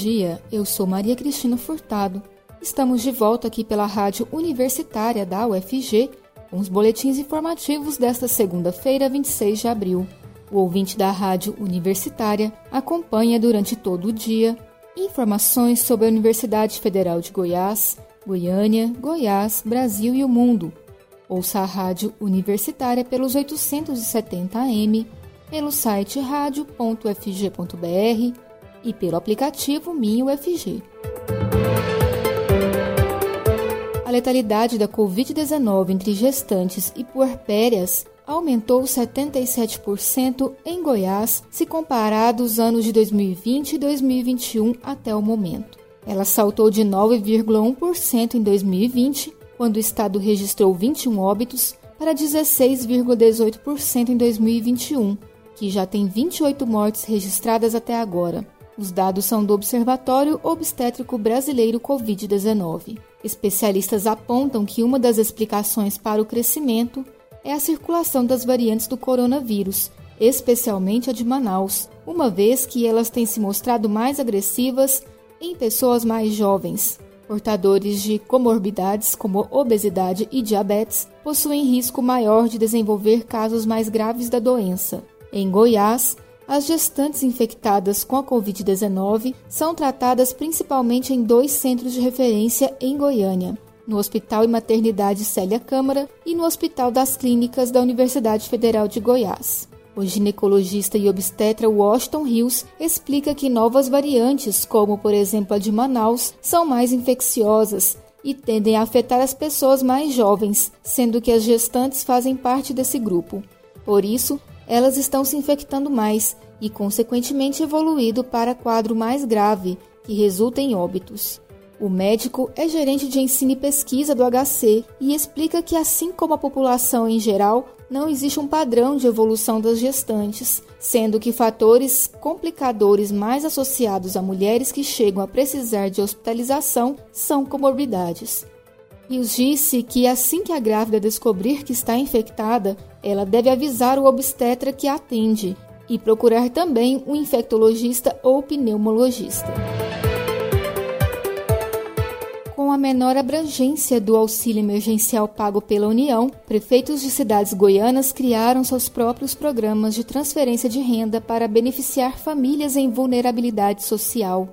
dia, eu sou Maria Cristina Furtado. Estamos de volta aqui pela Rádio Universitária da UFG com os boletins informativos desta segunda-feira, 26 de abril. O ouvinte da Rádio Universitária acompanha durante todo o dia informações sobre a Universidade Federal de Goiás, Goiânia, Goiás, Brasil e o mundo. Ouça a Rádio Universitária pelos 870 AM, pelo site radio.fg.br e pelo aplicativo MinUFG. A letalidade da Covid-19 entre gestantes e puerpérias aumentou 77% em Goiás se comparado os anos de 2020 e 2021 até o momento. Ela saltou de 9,1% em 2020, quando o estado registrou 21 óbitos, para 16,18% em 2021, que já tem 28 mortes registradas até agora. Os dados são do Observatório Obstétrico Brasileiro Covid-19. Especialistas apontam que uma das explicações para o crescimento é a circulação das variantes do coronavírus, especialmente a de Manaus, uma vez que elas têm se mostrado mais agressivas em pessoas mais jovens. Portadores de comorbidades como obesidade e diabetes possuem risco maior de desenvolver casos mais graves da doença. Em Goiás, as gestantes infectadas com a Covid-19 são tratadas principalmente em dois centros de referência em Goiânia, no Hospital e Maternidade Célia Câmara e no Hospital das Clínicas da Universidade Federal de Goiás. O ginecologista e obstetra Washington Hills explica que novas variantes, como por exemplo a de Manaus, são mais infecciosas e tendem a afetar as pessoas mais jovens, sendo que as gestantes fazem parte desse grupo. Por isso, elas estão se infectando mais e, consequentemente, evoluído para quadro mais grave, que resulta em óbitos. O médico é gerente de ensino e pesquisa do HC e explica que, assim como a população em geral, não existe um padrão de evolução das gestantes, sendo que fatores complicadores mais associados a mulheres que chegam a precisar de hospitalização são comorbidades. Rios disse que assim que a grávida descobrir que está infectada, ela deve avisar o obstetra que a atende e procurar também um infectologista ou pneumologista. Com a menor abrangência do auxílio emergencial pago pela União, prefeitos de cidades goianas criaram seus próprios programas de transferência de renda para beneficiar famílias em vulnerabilidade social.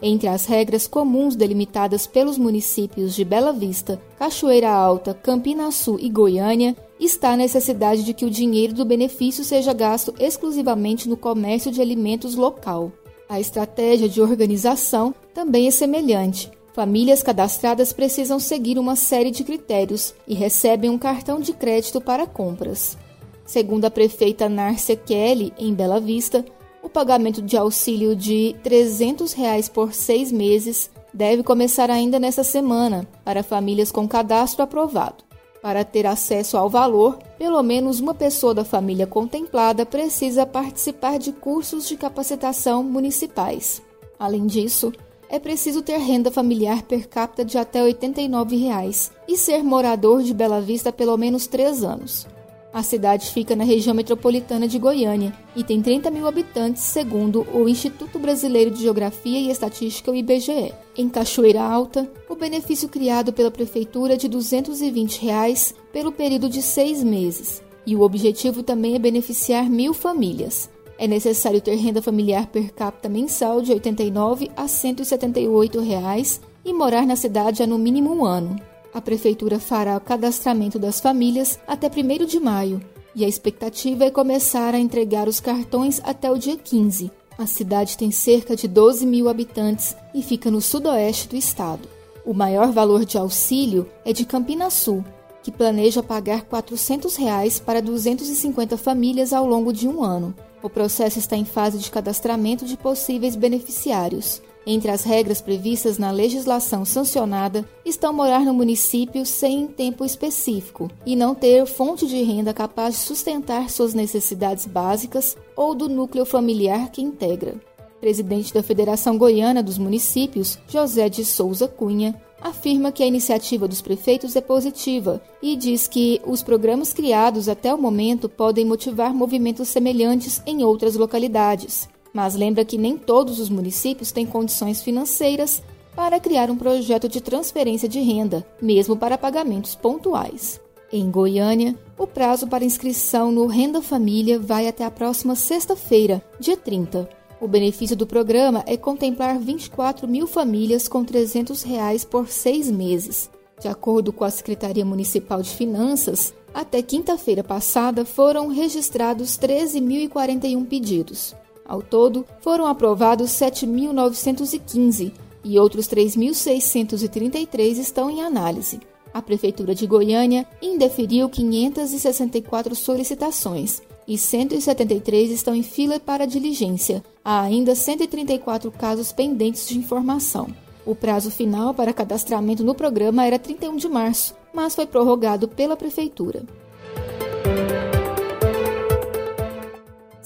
Entre as regras comuns delimitadas pelos municípios de Bela Vista, Cachoeira Alta, Campina Sul e Goiânia está a necessidade de que o dinheiro do benefício seja gasto exclusivamente no comércio de alimentos local. A estratégia de organização também é semelhante. Famílias cadastradas precisam seguir uma série de critérios e recebem um cartão de crédito para compras. Segundo a prefeita Nárcia Kelly, em Bela Vista, o pagamento de auxílio de 300 reais por seis meses deve começar ainda nesta semana para famílias com cadastro aprovado. Para ter acesso ao valor, pelo menos uma pessoa da família contemplada precisa participar de cursos de capacitação municipais. Além disso, é preciso ter renda familiar per capita de até 89 reais e ser morador de Bela Vista pelo menos três anos. A cidade fica na região metropolitana de Goiânia e tem 30 mil habitantes, segundo o Instituto Brasileiro de Geografia e Estatística, o IBGE. Em Cachoeira Alta, o benefício criado pela Prefeitura é de 220 reais pelo período de seis meses, e o objetivo também é beneficiar mil famílias. É necessário ter renda familiar per capita mensal de R$ 89 a 178 reais e morar na cidade há no mínimo um ano. A Prefeitura fará o cadastramento das famílias até 1 de maio e a expectativa é começar a entregar os cartões até o dia 15. A cidade tem cerca de 12 mil habitantes e fica no sudoeste do estado. O maior valor de auxílio é de Campina Sul, que planeja pagar 400 reais para 250 famílias ao longo de um ano. O processo está em fase de cadastramento de possíveis beneficiários. Entre as regras previstas na legislação sancionada estão morar no município sem tempo específico e não ter fonte de renda capaz de sustentar suas necessidades básicas ou do núcleo familiar que integra. Presidente da Federação Goiana dos Municípios, José de Souza Cunha, afirma que a iniciativa dos prefeitos é positiva e diz que os programas criados até o momento podem motivar movimentos semelhantes em outras localidades mas lembra que nem todos os municípios têm condições financeiras para criar um projeto de transferência de renda, mesmo para pagamentos pontuais. Em Goiânia, o prazo para inscrição no Renda Família vai até a próxima sexta-feira, dia 30. O benefício do programa é contemplar 24 mil famílias com 300 reais por seis meses. De acordo com a Secretaria Municipal de Finanças, até quinta-feira passada foram registrados 13.041 pedidos. Ao todo, foram aprovados 7.915 e outros 3.633 estão em análise. A Prefeitura de Goiânia indeferiu 564 solicitações e 173 estão em fila para diligência. Há ainda 134 casos pendentes de informação. O prazo final para cadastramento no programa era 31 de março, mas foi prorrogado pela Prefeitura.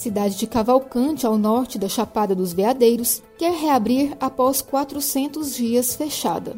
Cidade de Cavalcante, ao norte da Chapada dos Veadeiros, quer reabrir após 400 dias fechada.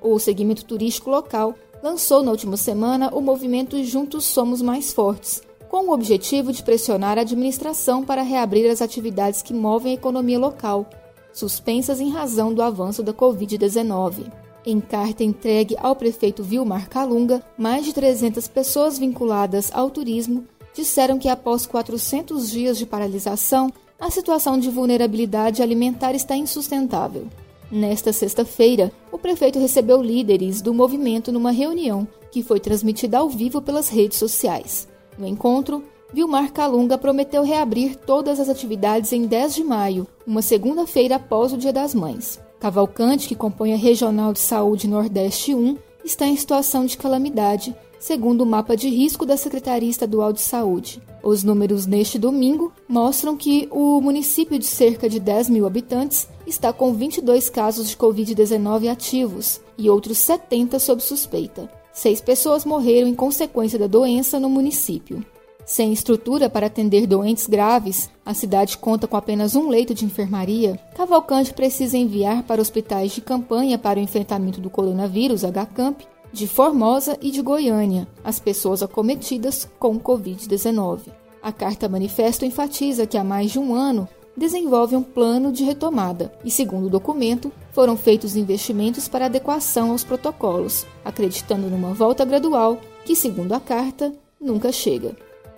O segmento turístico local lançou na última semana o movimento Juntos Somos Mais Fortes, com o objetivo de pressionar a administração para reabrir as atividades que movem a economia local, suspensas em razão do avanço da Covid-19. Em carta entregue ao prefeito Vilmar Calunga, mais de 300 pessoas vinculadas ao turismo disseram que após 400 dias de paralisação, a situação de vulnerabilidade alimentar está insustentável. Nesta sexta-feira, o prefeito recebeu líderes do movimento numa reunião que foi transmitida ao vivo pelas redes sociais. No encontro, Vilmar Calunga prometeu reabrir todas as atividades em 10 de maio, uma segunda-feira após o Dia das Mães. Cavalcante, que compõe a Regional de Saúde Nordeste 1, está em situação de calamidade segundo o mapa de risco da Secretaria Estadual de Saúde. Os números neste domingo mostram que o município de cerca de 10 mil habitantes está com 22 casos de Covid-19 ativos e outros 70 sob suspeita. Seis pessoas morreram em consequência da doença no município. Sem estrutura para atender doentes graves, a cidade conta com apenas um leito de enfermaria. Cavalcante precisa enviar para hospitais de campanha para o enfrentamento do coronavírus, HCamp, de Formosa e de Goiânia, as pessoas acometidas com Covid-19. A carta manifesto enfatiza que há mais de um ano desenvolve um plano de retomada e, segundo o documento, foram feitos investimentos para adequação aos protocolos, acreditando numa volta gradual que, segundo a carta, nunca chega.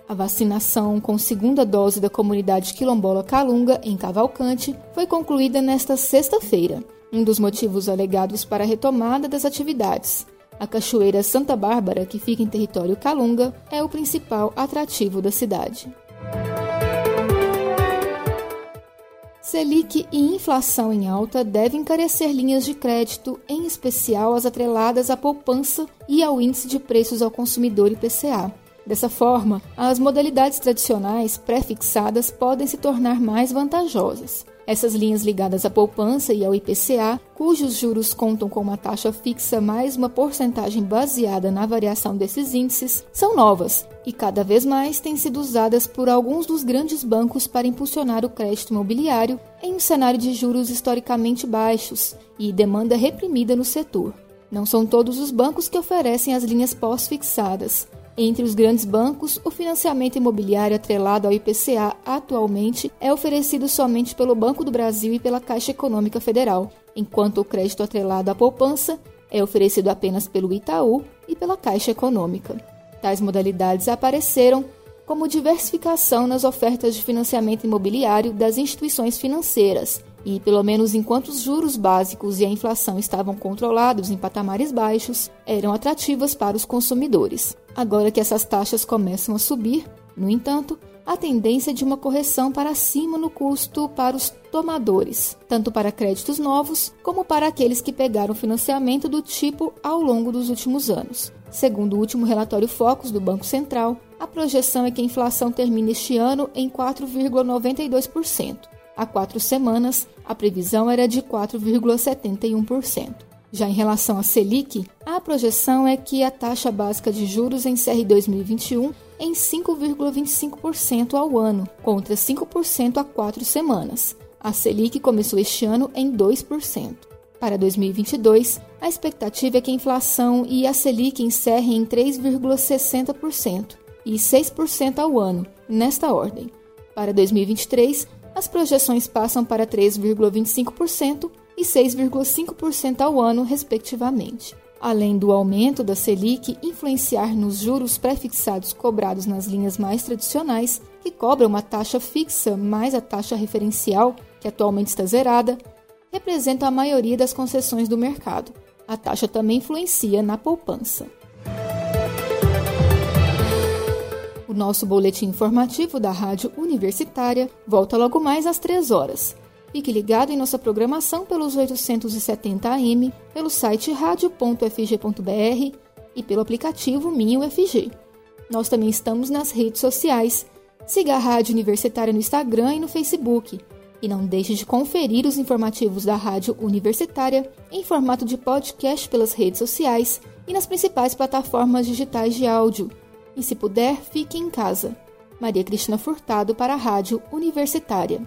A vacinação com segunda dose da comunidade quilombola Calunga, em Cavalcante, foi concluída nesta sexta-feira, um dos motivos alegados para a retomada das atividades. A Cachoeira Santa Bárbara, que fica em território Calunga, é o principal atrativo da cidade. Selic e inflação em alta devem encarecer linhas de crédito, em especial as atreladas à poupança e ao índice de preços ao consumidor IPCA. Dessa forma, as modalidades tradicionais pré-fixadas podem se tornar mais vantajosas. Essas linhas ligadas à poupança e ao IPCA, cujos juros contam com uma taxa fixa mais uma porcentagem baseada na variação desses índices, são novas e cada vez mais têm sido usadas por alguns dos grandes bancos para impulsionar o crédito imobiliário em um cenário de juros historicamente baixos e demanda reprimida no setor. Não são todos os bancos que oferecem as linhas pós-fixadas. Entre os grandes bancos, o financiamento imobiliário atrelado ao IPCA atualmente é oferecido somente pelo Banco do Brasil e pela Caixa Econômica Federal, enquanto o crédito atrelado à poupança é oferecido apenas pelo Itaú e pela Caixa Econômica. Tais modalidades apareceram como diversificação nas ofertas de financiamento imobiliário das instituições financeiras, e, pelo menos enquanto os juros básicos e a inflação estavam controlados em patamares baixos, eram atrativas para os consumidores. Agora que essas taxas começam a subir, no entanto, a tendência de uma correção para cima no custo para os tomadores, tanto para créditos novos como para aqueles que pegaram financiamento do tipo ao longo dos últimos anos. Segundo o último relatório Focus do Banco Central, a projeção é que a inflação termine este ano em 4,92%, Há quatro semanas, a previsão era de 4,71%. Já em relação à Selic, a projeção é que a taxa básica de juros encerre 2021 em 5,25% ao ano, contra 5% há quatro semanas. A Selic começou este ano em 2%. Para 2022, a expectativa é que a inflação e a Selic encerrem em 3,60% e 6% ao ano, nesta ordem. Para 2023, as projeções passam para 3,25% e 6,5% ao ano, respectivamente. Além do aumento da Selic influenciar nos juros prefixados cobrados nas linhas mais tradicionais, que cobram uma taxa fixa mais a taxa referencial, que atualmente está zerada, representam a maioria das concessões do mercado. A taxa também influencia na poupança. Nosso boletim informativo da Rádio Universitária volta logo mais às 3 horas. Fique ligado em nossa programação pelos 870 AM, pelo site radio.fg.br e pelo aplicativo Minho FG. Nós também estamos nas redes sociais. Siga a Rádio Universitária no Instagram e no Facebook. E não deixe de conferir os informativos da Rádio Universitária em formato de podcast pelas redes sociais e nas principais plataformas digitais de áudio. E se puder, fique em casa. Maria Cristina Furtado para a Rádio Universitária.